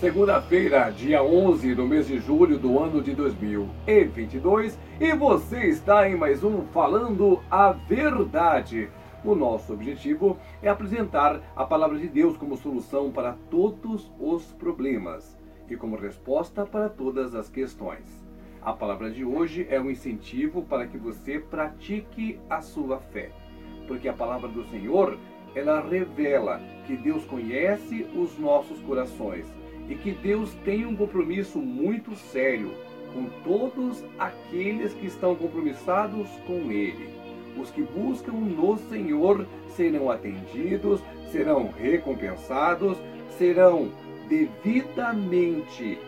Segunda-feira, dia 11 do mês de julho do ano de 2022, e você está em mais um Falando a Verdade. O nosso objetivo é apresentar a palavra de Deus como solução para todos os problemas e como resposta para todas as questões. A palavra de hoje é um incentivo para que você pratique a sua fé, porque a palavra do Senhor, ela revela que Deus conhece os nossos corações e que Deus tem um compromisso muito sério com todos aqueles que estão compromissados com Ele. Os que buscam no Senhor serão atendidos, serão recompensados, serão devidamente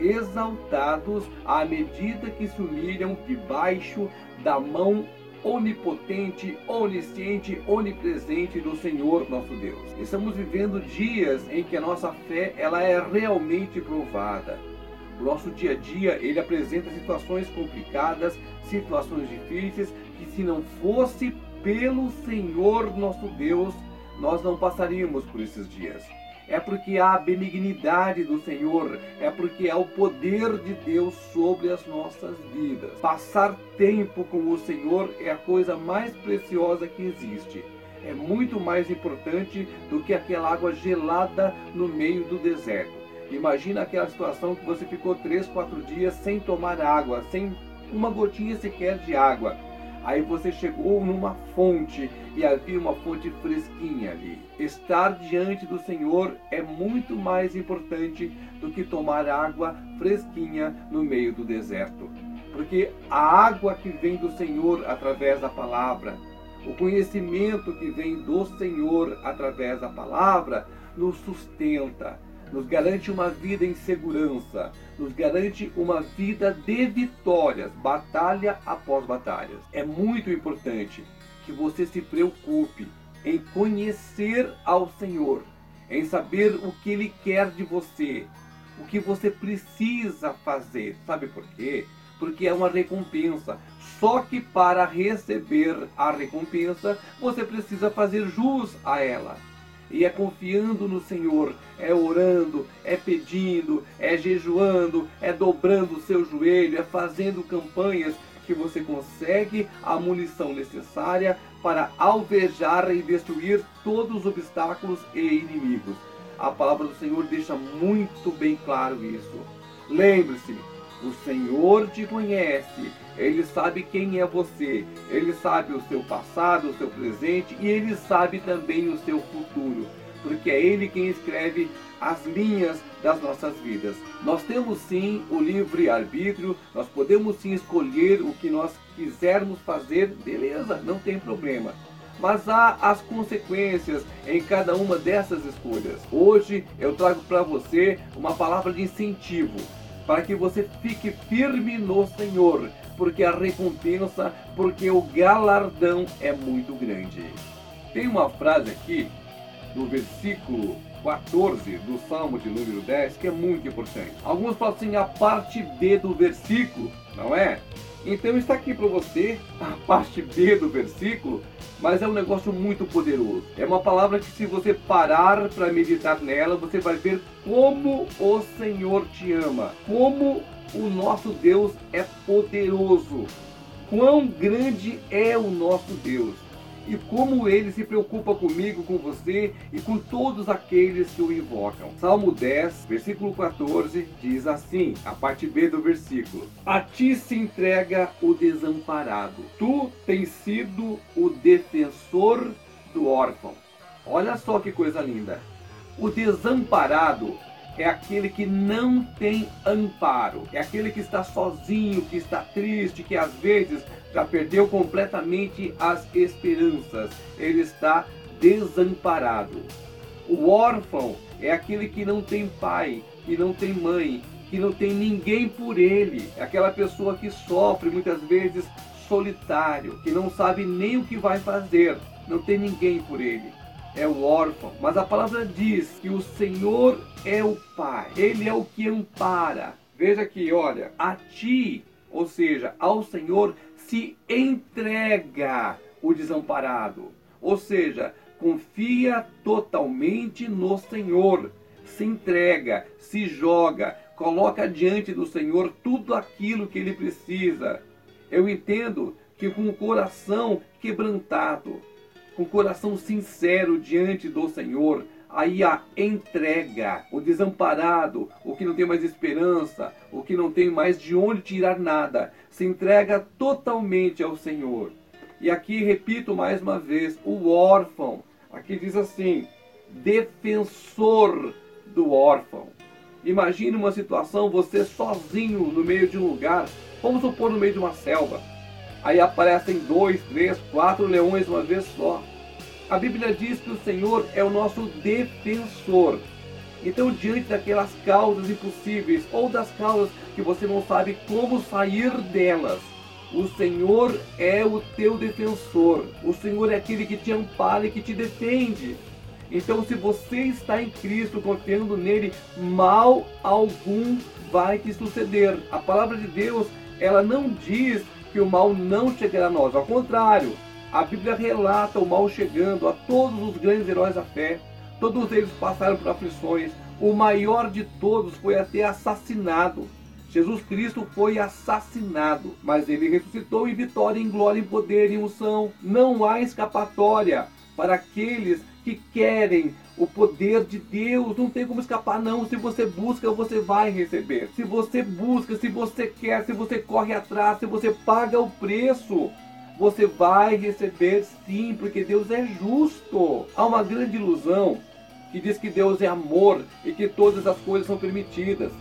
exaltados à medida que se humilham debaixo da mão onipotente, onisciente, onipresente do Senhor nosso Deus. Estamos vivendo dias em que a nossa fé ela é realmente provada. O nosso dia a dia ele apresenta situações complicadas, situações difíceis que se não fosse pelo Senhor nosso Deus, nós não passaríamos por esses dias é porque há a benignidade do Senhor, é porque há o poder de Deus sobre as nossas vidas. Passar tempo com o Senhor é a coisa mais preciosa que existe. É muito mais importante do que aquela água gelada no meio do deserto. Imagina aquela situação que você ficou três, quatro dias sem tomar água, sem uma gotinha sequer de água. Aí você chegou numa fonte e havia uma fonte fresquinha ali. Estar diante do Senhor é muito mais importante do que tomar água fresquinha no meio do deserto. Porque a água que vem do Senhor através da palavra, o conhecimento que vem do Senhor através da palavra, nos sustenta, nos garante uma vida em segurança, nos garante uma vida de vitórias, batalha após batalhas. É muito importante que você se preocupe em conhecer ao Senhor, em saber o que Ele quer de você, o que você precisa fazer. Sabe por quê? Porque é uma recompensa. Só que para receber a recompensa, você precisa fazer jus a ela. E é confiando no Senhor, é orando, é pedindo, é jejuando, é dobrando o seu joelho, é fazendo campanhas que você consegue a munição necessária para alvejar e destruir todos os obstáculos e inimigos. A palavra do Senhor deixa muito bem claro isso. Lembre-se, o Senhor te conhece, Ele sabe quem é você, Ele sabe o seu passado, o seu presente e Ele sabe também o seu futuro, porque é Ele quem escreve as linhas das nossas vidas. Nós temos sim o livre arbítrio, nós podemos sim escolher o que nós quisermos fazer, beleza, não tem problema mas há as consequências em cada uma dessas escolhas. Hoje eu trago para você uma palavra de incentivo para que você fique firme no Senhor, porque a recompensa, porque o galardão é muito grande. Tem uma frase aqui no versículo 14 do Salmo de número 10 que é muito importante. Alguns falam assim, a parte B do versículo, não é? Então está aqui para você a parte B do versículo, mas é um negócio muito poderoso. É uma palavra que se você parar para meditar nela, você vai ver como o Senhor te ama, como o nosso Deus é poderoso, quão grande é o nosso Deus e como ele se preocupa comigo, com você e com todos aqueles que o invocam. Salmo 10, versículo 14 diz assim, a parte B do versículo: A ti se entrega o desamparado. Tu tens sido o defensor do órfão. Olha só que coisa linda. O desamparado é aquele que não tem amparo, é aquele que está sozinho, que está triste, que às vezes já perdeu completamente as esperanças, ele está desamparado. O órfão é aquele que não tem pai, que não tem mãe, que não tem ninguém por ele, é aquela pessoa que sofre muitas vezes solitário, que não sabe nem o que vai fazer, não tem ninguém por ele é o órfão, mas a palavra diz que o Senhor é o Pai, Ele é o que ampara. Veja aqui, olha, a ti, ou seja, ao Senhor se entrega o desamparado, ou seja, confia totalmente no Senhor, se entrega, se joga, coloca diante do Senhor tudo aquilo que ele precisa. Eu entendo que com o coração quebrantado, com coração sincero diante do Senhor, aí a entrega, o desamparado, o que não tem mais esperança, o que não tem mais de onde tirar nada, se entrega totalmente ao Senhor. E aqui repito mais uma vez, o órfão, aqui diz assim, defensor do órfão. Imagine uma situação, você sozinho no meio de um lugar, vamos supor no meio de uma selva. Aí aparecem dois, três, quatro leões uma vez só. A Bíblia diz que o Senhor é o nosso defensor. Então, diante daquelas causas impossíveis ou das causas que você não sabe como sair delas, o Senhor é o teu defensor. O Senhor é aquele que te ampara e que te defende. Então, se você está em Cristo, confiando nele, mal algum vai te suceder. A palavra de Deus, ela não diz que o mal não chegará a nós. Ao contrário, a Bíblia relata o mal chegando a todos os grandes heróis da fé. Todos eles passaram por aflições. O maior de todos foi até assassinado. Jesus Cristo foi assassinado, mas ele ressuscitou em vitória, em glória, em poder, em unção. Não há escapatória para aqueles que querem o poder de Deus. Não tem como escapar, não. Se você busca, você vai receber. Se você busca, se você quer, se você corre atrás, se você paga o preço, você vai receber sim, porque Deus é justo. Há uma grande ilusão que diz que Deus é amor e que todas as coisas são permitidas.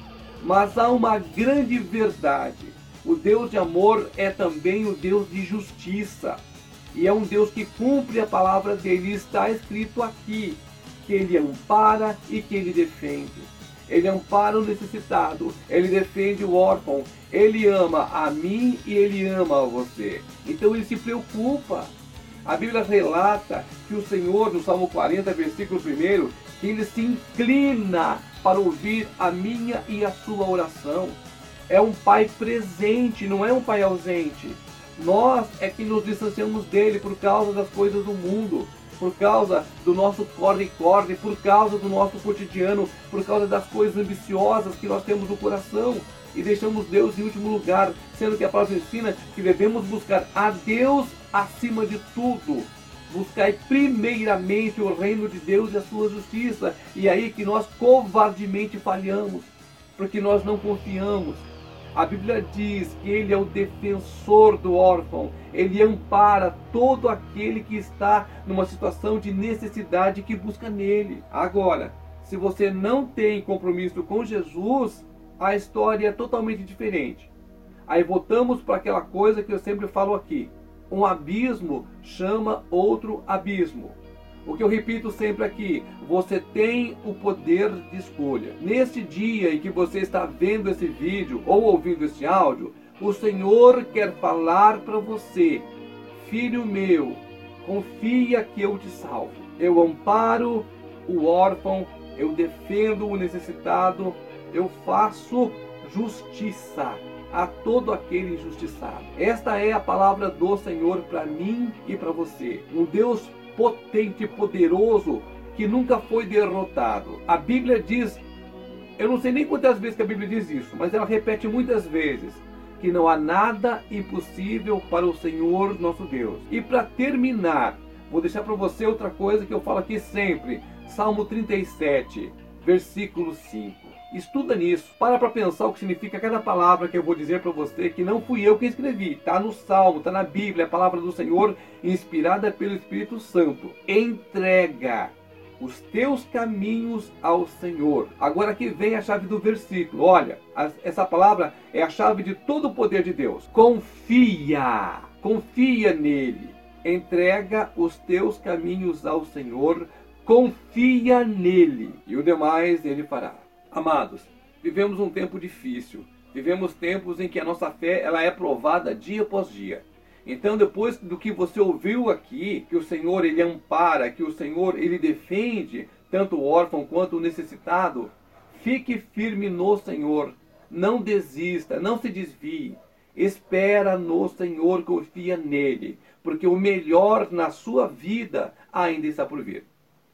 Mas há uma grande verdade. O Deus de amor é também o Deus de justiça. E é um Deus que cumpre a palavra dele. Está escrito aqui que ele ampara e que ele defende. Ele ampara o necessitado, ele defende o órfão, ele ama a mim e ele ama a você. Então ele se preocupa. A Bíblia relata que o Senhor, no Salmo 40, versículo 1, que ele se inclina para ouvir a minha e a sua oração. É um pai presente, não é um pai ausente. Nós é que nos distanciamos dele por causa das coisas do mundo por causa do nosso corre-corre, por causa do nosso cotidiano, por causa das coisas ambiciosas que nós temos no coração e deixamos Deus em último lugar, sendo que a palavra ensina que devemos buscar a Deus acima de tudo. Buscar primeiramente o reino de Deus e a sua justiça. E é aí que nós covardemente falhamos, porque nós não confiamos, a Bíblia diz que ele é o defensor do órfão, ele ampara todo aquele que está numa situação de necessidade que busca nele. Agora, se você não tem compromisso com Jesus, a história é totalmente diferente. Aí voltamos para aquela coisa que eu sempre falo aqui: um abismo chama outro abismo. O que eu repito sempre aqui, você tem o poder de escolha. Neste dia em que você está vendo esse vídeo ou ouvindo esse áudio, o Senhor quer falar para você, filho meu, confia que eu te salvo. Eu amparo o órfão, eu defendo o necessitado, eu faço justiça a todo aquele injustiçado. Esta é a palavra do Senhor para mim e para você. Um Deus potente e poderoso que nunca foi derrotado. A Bíblia diz, eu não sei nem quantas vezes que a Bíblia diz isso, mas ela repete muitas vezes que não há nada impossível para o Senhor nosso Deus. E para terminar, vou deixar para você outra coisa que eu falo aqui sempre. Salmo 37, versículo 5. Estuda nisso. Para para pensar o que significa cada palavra que eu vou dizer para você, que não fui eu que escrevi. Está no Salmo, está na Bíblia, a palavra do Senhor, inspirada pelo Espírito Santo. Entrega os teus caminhos ao Senhor. Agora aqui vem a chave do versículo. Olha, essa palavra é a chave de todo o poder de Deus. Confia, confia nele. Entrega os teus caminhos ao Senhor, confia nele, e o demais ele fará. Amados, vivemos um tempo difícil. Vivemos tempos em que a nossa fé ela é provada dia após dia. Então, depois do que você ouviu aqui, que o Senhor ele ampara, que o Senhor ele defende tanto o órfão quanto o necessitado, fique firme no Senhor. Não desista, não se desvie. Espera no Senhor, confia nele, porque o melhor na sua vida ainda está por vir.